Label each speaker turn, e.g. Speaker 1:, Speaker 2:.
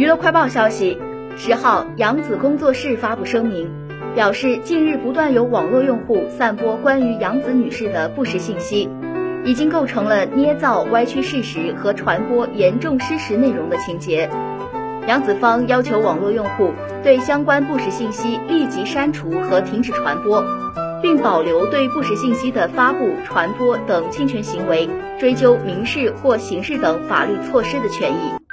Speaker 1: 娱乐快报消息十号杨子工作室发布声明表示近日不断有网络用户散播关于杨子女士的不实信息已经构成了捏造歪曲事实和传播严重失实内容的情节。杨子方要求网络用户对相关不实信息立即删除和停止传播并保留对不实信息的发布传播等侵权行为追究民事或刑事等法律措施的权益。